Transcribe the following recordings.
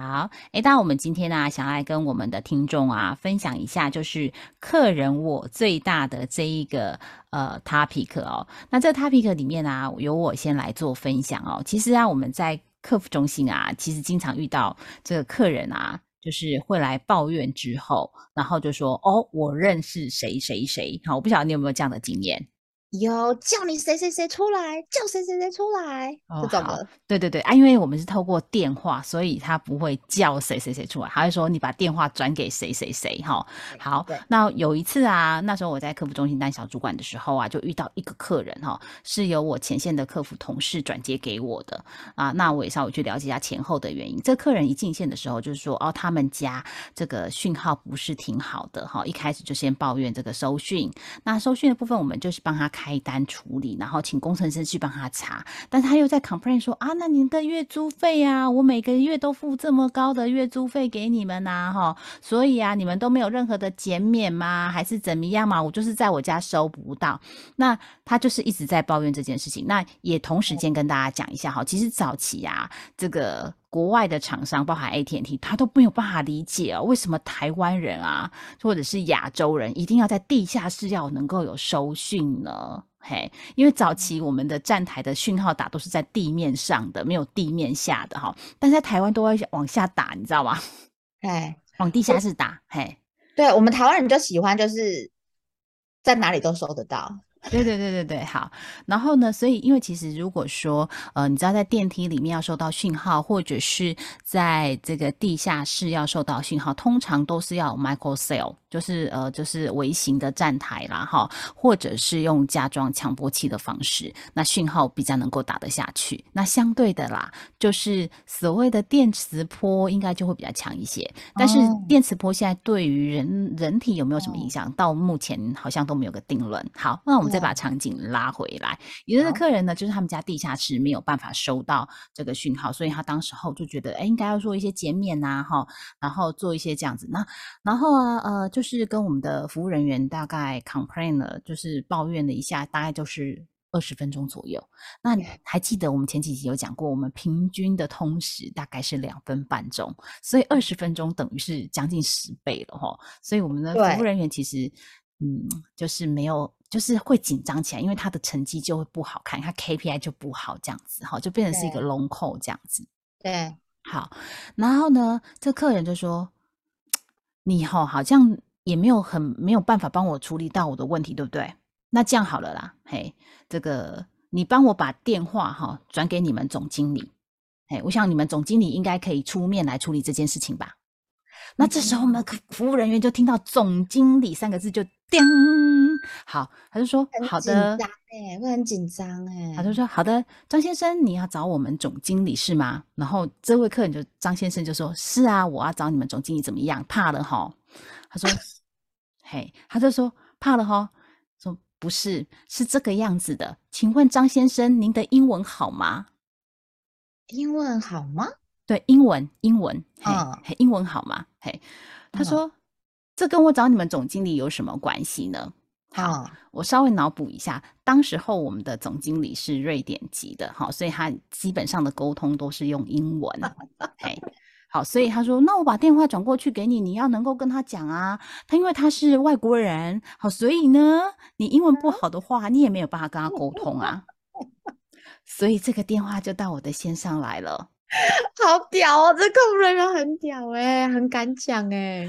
好，诶，那我们今天呢、想来跟我们的听众啊分享一下，就是客人我最大的这一个呃 topic 哦。那这个 topic 里面啊，由我先来做分享哦。其实啊，我们在客服中心啊，其实经常遇到这个客人啊，就是会来抱怨之后，然后就说哦，我认识谁谁谁。好，我不晓得你有没有这样的经验。有叫你谁谁谁出来，叫谁谁谁出来，哦好这种的。对对对啊，因为我们是透过电话，所以他不会叫谁谁谁出来，他会说你把电话转给谁谁谁哈。好，那有一次啊，那时候我在客服中心当小主管的时候啊，就遇到一个客人哈，是由我前线的客服同事转接给我的啊。那我也稍微去了解一下前后的原因。这客人一进线的时候，就是说哦，他们家这个讯号不是挺好的哈，一开始就先抱怨这个收讯。那收讯的部分，我们就是帮他开单处理，然后请工程师去帮他查。但他又在 complain 说啊，那您的月租费啊，我每个月都付这么高的月租费给你们呐、哈，所以啊，你们都没有任何的减免吗？还是怎么样嘛？我就是在我家收不到。那他就是一直在抱怨这件事情。那也同时间跟大家讲一下哈，其实早期啊，这个国外的厂商，包含 AT&T，他都没有办法理解哦，为什么台湾人啊，或者是亚洲人，一定要在地下室要能够有收讯呢？嘿，因为早期我们的站台的讯号打都是在地面上的，没有地面下的哈。但是在台湾都会往下打，你知道吗？哎，往地下室打，嘿。对我们台湾人就喜欢，就是在哪里都收得到。对对对对对，好。然后呢，所以因为其实如果说呃，你知道在电梯里面要收到讯号，或者是在这个地下室要收到讯号，通常都是要 micro cell，就是呃就是微型的站台啦哈，或者是用加装强波器的方式，那讯号比较能够打得下去。那相对的啦，就是所谓的电磁波应该就会比较强一些。但是哦电磁波现在对于人人体有没有什么影响？到目前好像都没有个定论。好，那我们再把场景拉回来，有的客人呢，就是他们家地下室没有办法收到这个讯号，所以他当时候就觉得，哎，应该要做一些减免呐，哈，然后做一些这样子。那然后啊，呃，就是跟我们的服务人员大概 complain 了，就是抱怨了一下，大概就是。二十分钟左右，那你还记得我们前几集有讲过，我们平均的通时大概是两分半钟，所以二十分钟等于是将近十倍了哈。所以我们的服务人员其实，嗯，就是没有，就是会紧张起来，因为他的成绩就会不好看，他 KPI 就不好，这样子哈，就变成是一个对 long call 这样子。对，好，然后呢，这客人就说：“ 你哈好像也没有很没有办法帮我处理到我的问题，对不对？那这样好了啦，嘿，这个你帮我把电话哈转给你们总经理，嘿，我想你们总经理应该可以出面来处理这件事情吧。”那这时候我们服务人员就听到“总经理”三个字就叮，好，他就说：“很紧好的，张哎，会很紧张哎。他就说：“好的，张先生，你要找我们总经理是吗？”然后这位客人就张先生就说：“是啊，我要找你们总经理，怎么样？怕了哈？”他说：“嘿，他就说怕了哈。”说不是，是这个样子的。请问张先生，您的英文好吗？英文好吗？对，英文，英文，嘿，嗯嘿英文好吗？嘿，他嗯说：“这跟我找你们总经理有什么关系呢？”好，嗯我稍微脑补一下，当时候我们的总经理是瑞典籍的，好，所以他基本上的沟通都是用英文，嘿，好，所以他说，那我把电话转过去给你，你要能够跟他讲啊，他因为他是外国人，好，所以呢，你英文不好的话，你也没有办法跟他沟通啊，所以这个电话就到我的线上来了。好屌哦，这客服人员很屌哎，很敢讲哎。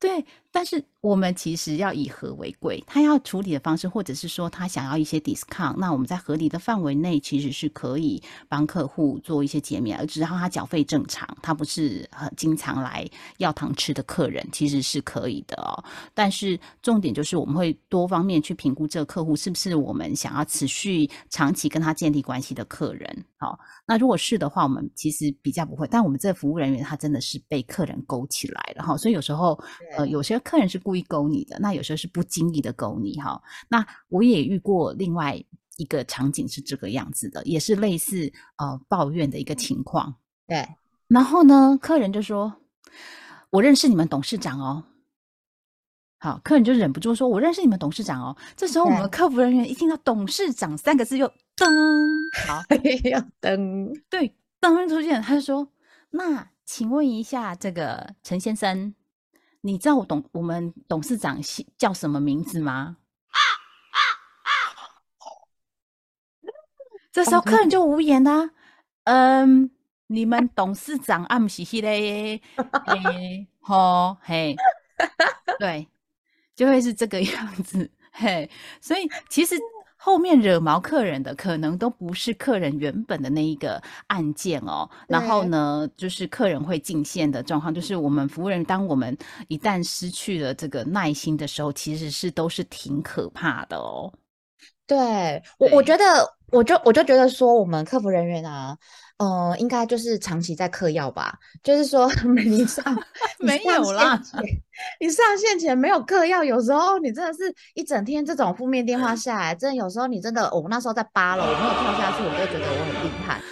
对，但是我们其实要以和为贵，他要处理的方式，或者是说他想要一些 discount，那我们在合理的范围内，其实是可以帮客户做一些减免，而只要他缴费正常，他不是很经常来要糖吃的客人，其实是可以的哦。但是重点就是我们会多方面去评估这个客户是不是我们想要持续长期跟他建立关系的客人。好，那如果是的话，我们其实比较不会，但我们这服务人员他真的是被客人勾起来了哈，所以有时候呃有些。客人是故意勾你的，那有时候是不经意的勾你哈。那我也遇过另外一个场景是这个样子的，也是类似呃抱怨的一个情况。对，然后呢，客人就说：“我认识你们董事长哦。”好，客人就忍不住说：“我认识你们董事长哦。”这时候我们客服人员一听到“董事长”三个字，又噔，好，要噔，对，噔出现，他就说：“那请问一下，这个陈先生。”你知道我董我们董事长叫什么名字吗？这时候客人就无言啦。嗯，你们董事长暗嘻嘻嘞，嘿，吼嘿，对，就会是这个 样子，嘿，所以其实。后面惹毛客人的可能都不是客人原本的那一个案件哦，然后呢，就是客人会进线的状况，就是我们服务人，当我们一旦失去了这个耐心的时候，其实是都是挺可怕的哦。对我，我觉得，我就我就觉得说，我们客服人员啊。呃，应该就是长期在嗑药吧。就是说，你上 没有啦，你上线前没有嗑药，有时候你真的是一整天这种负面电话下来，真的有时候你真的，我那时候在八楼，我没有跳下去，我就觉得我很厉害。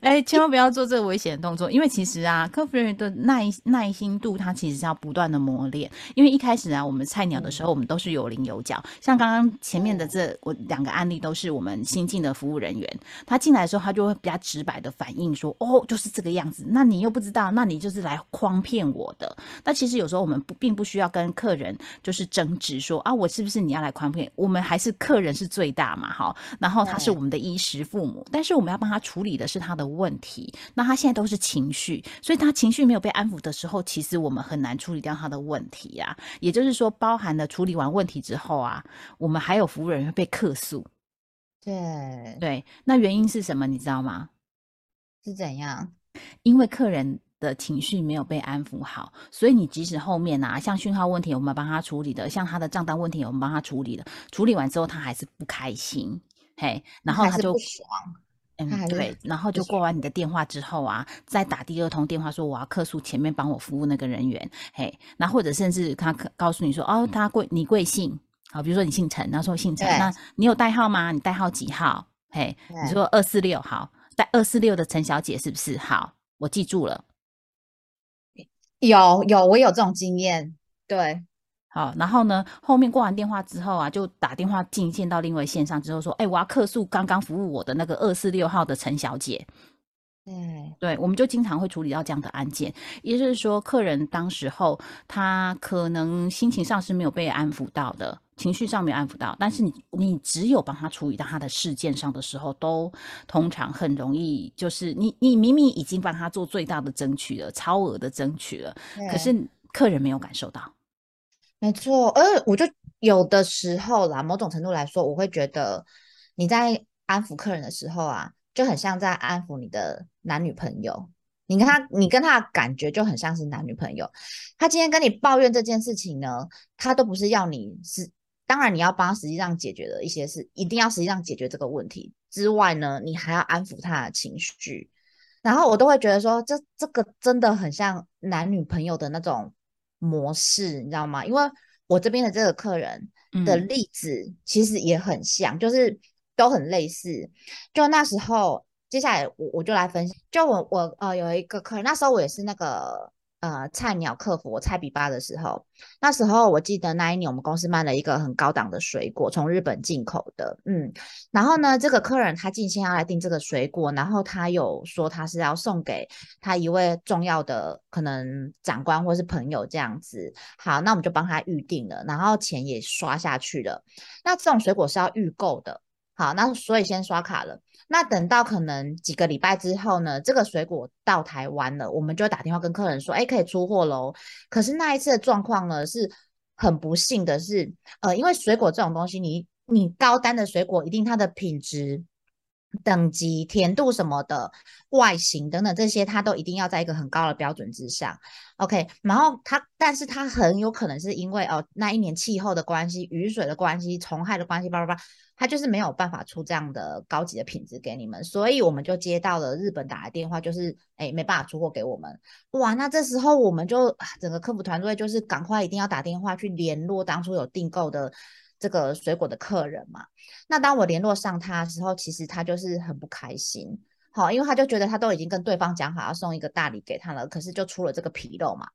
哎，千万不要做这个危险的动作，因为其实啊，客服人员的耐耐心度，它其实是要不断的磨练。因为一开始啊，我们菜鸟的时候，我们都是有棱有角。像刚刚前面的这我两个案例，都是我们新进的服务人员，他进来的时候，他就会比较直白的反应说：“哦，就是这个样子。”那你又不知道，那你就是来诓骗我的。那其实有时候我们不并不需要跟客人就是争执说啊，我是不是你要来诓骗？我们还是客人是最大嘛，哈。然后他是我们的衣食父母，但是我们要帮他处理的是他。他的问题，那他现在都是情绪，所以他情绪没有被安抚的时候，其实我们很难处理掉他的问题呀。也就是说，包含了处理完问题之后啊，我们还有服务人员被客诉。对对，那原因是什么？你知道吗？是怎样？因为客人的情绪没有被安抚好，所以你即使后面啊，像讯号问题我们帮他处理的，像他的账单问题我们帮他处理的，处理完之后他还是不开心，嘿，然后他就不爽。嗯，对，然后就过完你的电话之后啊，再打第二通电话说我要客诉前面帮我服务那个人员，嘿，那或者甚至他告诉你说哦，他贵你贵姓？好，比如说你姓陈，然后说姓陈，那你有代号吗？你代号几号？嘿，你说二四六，好，代二四六的陈小姐是不是？好，我记住了。有有，我有这种经验，对。好，然后呢？后面挂完电话之后啊，就打电话进线到另外线上之后说：“哎，我要客诉刚刚服务我的那个二四六号的陈小姐。”对，对，我们就经常会处理到这样的案件，也就是说，客人当时候他可能心情上是没有被安抚到的，情绪上没有安抚到，但是你你只有帮他处理到他的事件上的时候，都通常很容易，就是你你明明已经帮他做最大的争取了，超额的争取了，可是客人没有感受到。没错，而我就有的时候啦，某种程度来说，我会觉得你在安抚客人的时候啊，就很像在安抚你的男女朋友。你跟他，你跟他的感觉就很像是男女朋友。他今天跟你抱怨这件事情呢，他都不是要你是，当然你要帮他实际上解决的一些事，一定要实际上解决这个问题之外呢，你还要安抚他的情绪。然后我都会觉得说，这这个真的很像男女朋友的那种。模式你知道吗？因为我这边的这个客人的例子其实也很像，就是都很类似。就那时候，接下来我我就来分享。就我我呃有一个客人，那时候我也是那个。呃，菜鸟客服我菜比八的时候，那时候我记得那一年我们公司卖了一个很高档的水果，从日本进口的，嗯，然后呢，这个客人他进先要来订这个水果，然后他有说他是要送给他一位重要的可能长官或是朋友这样子，好，那我们就帮他预定了，然后钱也刷下去了。那这种水果是要预购的。好，那所以先刷卡了。那等到可能几个礼拜之后呢，这个水果到台湾了，我们就打电话跟客人说，哎，可以出货喽。可是那一次的状况呢，是很不幸的是，呃，因为水果这种东西，你你高单的水果，一定它的品质。等级、甜度什么的，外形等等这些，它都一定要在一个很高的标准之上。OK，然后它，但是它很有可能是因为哦那一年气候的关系、雨水的关系、虫害的关系，叭叭叭，它就是没有办法出这样的高级的品质给你们。所以我们就接到了日本打来电话，就是哎没办法出货给我们。哇，那这时候我们就整个客服团队就是赶快一定要打电话去联络当初有订购的。这个水果的客人嘛，那当我联络上他的时候，其实他就是很不开心，好，因为他就觉得他都已经跟对方讲好要送一个大礼给他了，可是就出了这个纰漏嘛。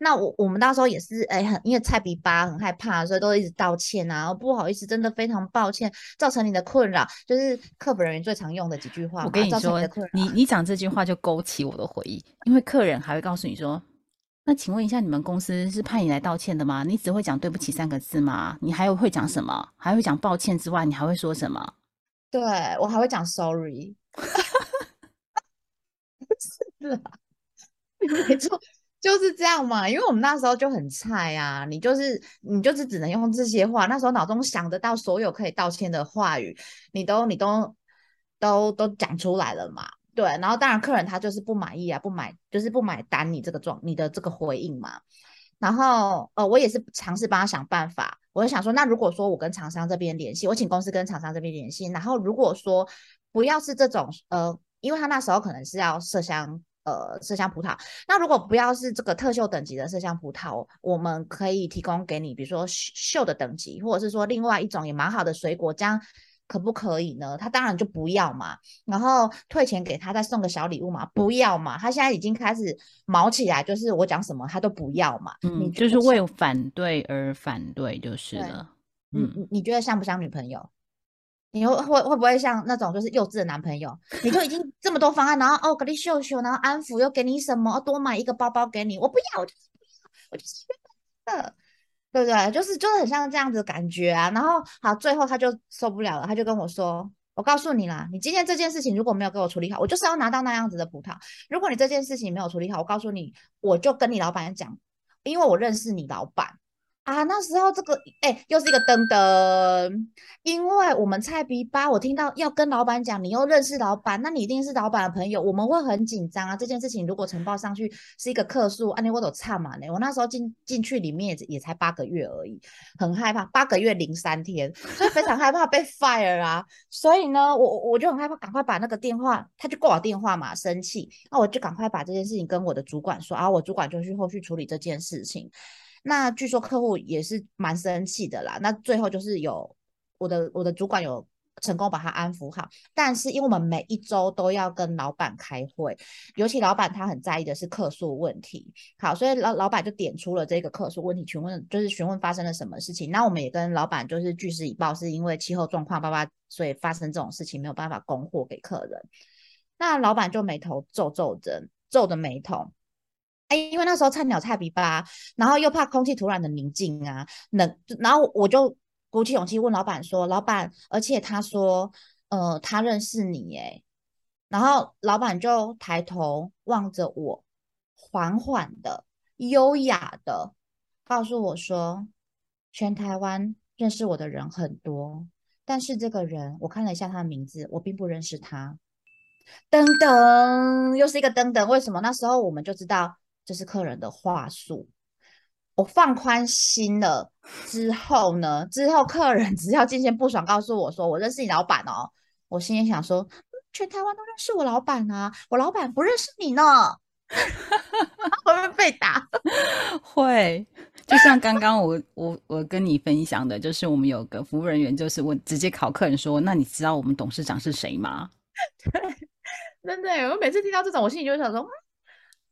那我我们那时候也是，哎，很因为菜比巴很害怕，所以都一直道歉啊，不好意思，真的非常抱歉，造成你的困扰，就是客服人员最常用的几句话。我跟你说，你你讲这句话就勾起我的回忆，因为客人还会告诉你说。那请问一下，你们公司是派你来道歉的吗？你只会讲对不起三个字吗？你还有会讲什么？还会讲抱歉之外，你还会说什么？对我还会讲 sorry。是啊，没错，就是这样嘛。因为我们那时候就很菜啊，你就是你就是只能用这些话。那时候脑中想得到所有可以道歉的话语，你都你都都都讲出来了嘛。对，然后当然客人他就是不满意啊，不买就是不买单你这个状你的这个回应嘛。然后呃，我也是尝试帮他想办法，我就想说，那如果说我跟厂商这边联系，我请公司跟厂商这边联系，然后如果说不要是这种呃，因为他那时候可能是要麝香呃麝香葡萄，那如果不要是这个特秀等级的麝香葡萄，我们可以提供给你，比如说秀的等级，或者是说另外一种也蛮好的水果，这样。可不可以呢？他当然就不要嘛，然后退钱给他，再送个小礼物嘛，不要嘛。他现在已经开始毛起来，就是我讲什么他都不要嘛。嗯，就是为反对而反对就是了。嗯，你你觉得像不像女朋友？你会会会不会像那种就是幼稚的男朋友？你就已经 这么多方案，然后哦给你秀秀，然后安抚又给你什么，多买一个包包给你，我不要，我就是不要，我就是的。对不对？就是就是很像这样子的感觉啊。然后好，最后他就受不了了，他就跟我说：“我告诉你啦，你今天这件事情如果没有给我处理好，我就是要拿到那样子的葡萄。如果你这件事情没有处理好，我告诉你，我就跟你老板讲，因为我认识你老板。”啊，那时候这个哎，又是一个噔噔，因为我们菜比八，我听到要跟老板讲，你又认识老板，那你一定是老板的朋友，我们会很紧张啊。这件事情如果呈报上去是一个客诉，啊，你我都差嘛呢。我那时候进进去里面也也才八个月而已，很害怕，八个月零三天，所以非常害怕被 fire 啊。所以呢，我我就很害怕，赶快把那个电话，他就挂我电话嘛，生气，那我就赶快把这件事情跟我的主管说，啊，我主管就去后续处理这件事情。那据说客户也是蛮生气的啦。那最后就是有我的我的主管有成功把他安抚好，但是因为我们每一周都要跟老板开会，尤其老板他很在意的是客诉问题。好，所以老老板就点出了这个客诉问题，询问就是询问发生了什么事情。那我们也跟老板就是据实以报，是因为气候状况叭叭，所以发生这种事情没有办法供货给客人。那老板就眉头皱皱着，皱着眉头。哎，因为那时候菜鸟菜比吧，然后又怕空气突然的宁静啊，冷，然后我就鼓起勇气问老板说：“老板，而且他说，呃，他认识你，哎。”然后老板就抬头望着我，缓缓的、优雅的告诉我说：“全台湾认识我的人很多，但是这个人，我看了一下他的名字，我并不认识他。”噔噔，又是一个噔噔，为什么？那时候我们就知道。这是客人的话术，我放宽心了之后呢？之后客人只要今天不爽，告诉我说我认识你老板哦，我心里想说，全台湾都认识我老板啊，我老板不认识你呢，会不会被打？会，就像刚刚我我我跟你分享的，就是我们有个服务人员，就是我直接考客人说，那你知道我们董事长是谁吗？对，真的，我每次听到这种，我心里就想说。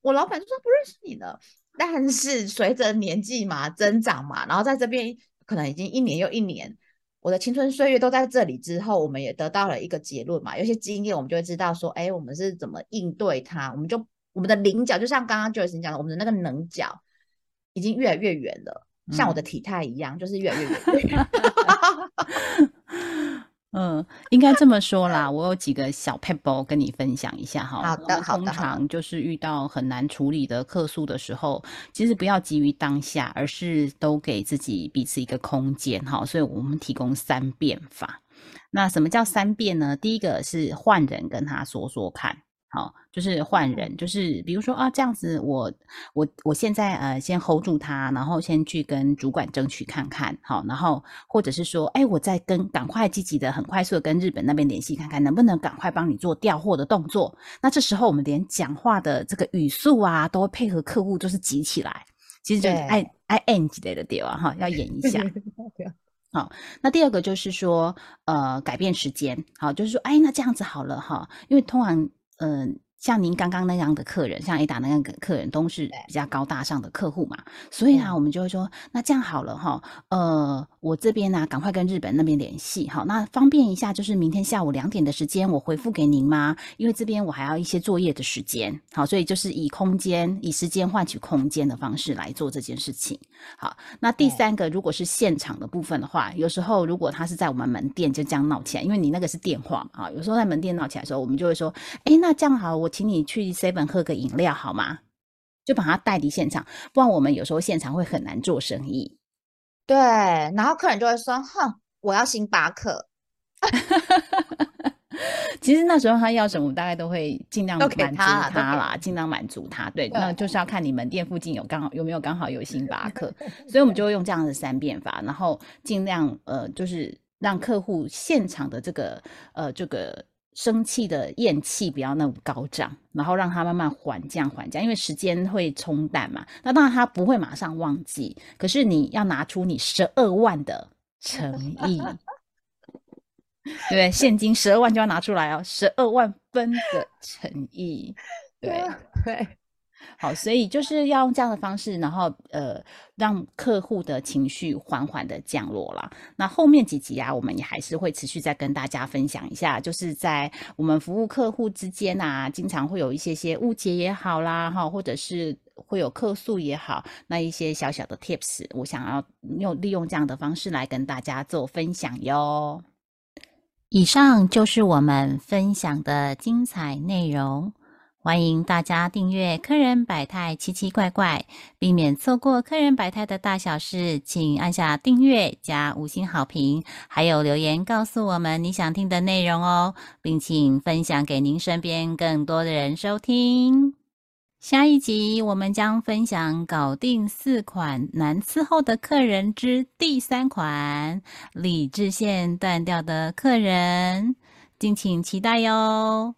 我老板就说不认识你了，但是随着年纪嘛增长嘛，然后在这边可能已经一年又一年，我的青春岁月都在这里之后，我们也得到了一个结论嘛，有些经验我们就会知道说，哎，我们是怎么应对它，我们就我们的棱角就像刚刚 Joyce 讲的，我们的那个棱角已经越来越远了，像我的体态一样，就是越来越远。嗯，应该这么说啦。我有几个小 pebble 跟你分享一下哈。好的，好的。通常就是遇到很难处理的客诉的时候，其实不要急于当下，而是都给自己彼此一个空间哈。所以我们提供三变法。那什么叫三变呢？第一个是换人跟他说说看。好，就是换人，就是比如说啊，这样子，我我我现在呃，先 hold 住他，然后先去跟主管争取看看，好，然后或者是说，哎，我再跟赶快积极的、很快速的跟日本那边联系看看，能不能赶快帮你做调货的动作。那这时候我们连讲话的这个语速啊，都会配合客户，就是急起来，其实就是爱爱 end 之类的对吧，哈，要演一下。好，那第二个就是说，呃，改变时间，好，就是说，哎，那这样子好了哈，因为通常。嗯，像您刚刚那样的客人，像 A 达那样的客人，都是比较高大上的客户嘛，所以啊，我们就会说，那这样好了哈，呃。我这边呢，赶快跟日本那边联系，好，那方便一下，就是明天下午两点的时间，我回复给您吗？因为这边我还要一些作业的时间，好，所以就是以空间、以时间换取空间的方式来做这件事情。好，那第三个，如果是现场的部分的话，有时候如果他是在我们门店就这样闹起来，因为你那个是电话嘛，啊，有时候在门店闹起来的时候，我们就会说，哎，那这样好，我请你去 seven 喝个饮料好吗？就把他带离现场，不然我们有时候现场会很难做生意。对，然后客人就会说：“哼，我要星巴克。”其实那时候他要什么，我大概都会尽量满足他啦，尽量满足他。对，那就是要看你门店附近有刚好有没有刚好有星巴克，所以我们就会用这样的三变法，然后尽量呃，就是让客户现场的这个呃这个。生气的厌气不要那么高涨，然后让他慢慢缓降缓降，因为时间会冲淡嘛。那当然他不会马上忘记，可是你要拿出你十二万的诚意，对现金十二万就要拿出来哦，十二万分的诚意，对 对。好，所以就是要用这样的方式，然后呃，让客户的情绪缓缓的降落了。那后面几集啊，我们也还是会持续再跟大家分享一下，就是在我们服务客户之间啊，经常会有一些些误解也好啦，哈，或者是会有客诉也好，那一些小小的 tips，我想要用利用这样的方式来跟大家做分享哟。以上就是我们分享的精彩内容。欢迎大家订阅《客人百态奇奇怪怪》，避免错过客人百态的大小事，请按下订阅加五星好评，还有留言告诉我们你想听的内容哦，并请分享给您身边更多的人收听。下一集我们将分享搞定四款难伺候的客人之第三款——理智线断掉的客人，敬请期待哟。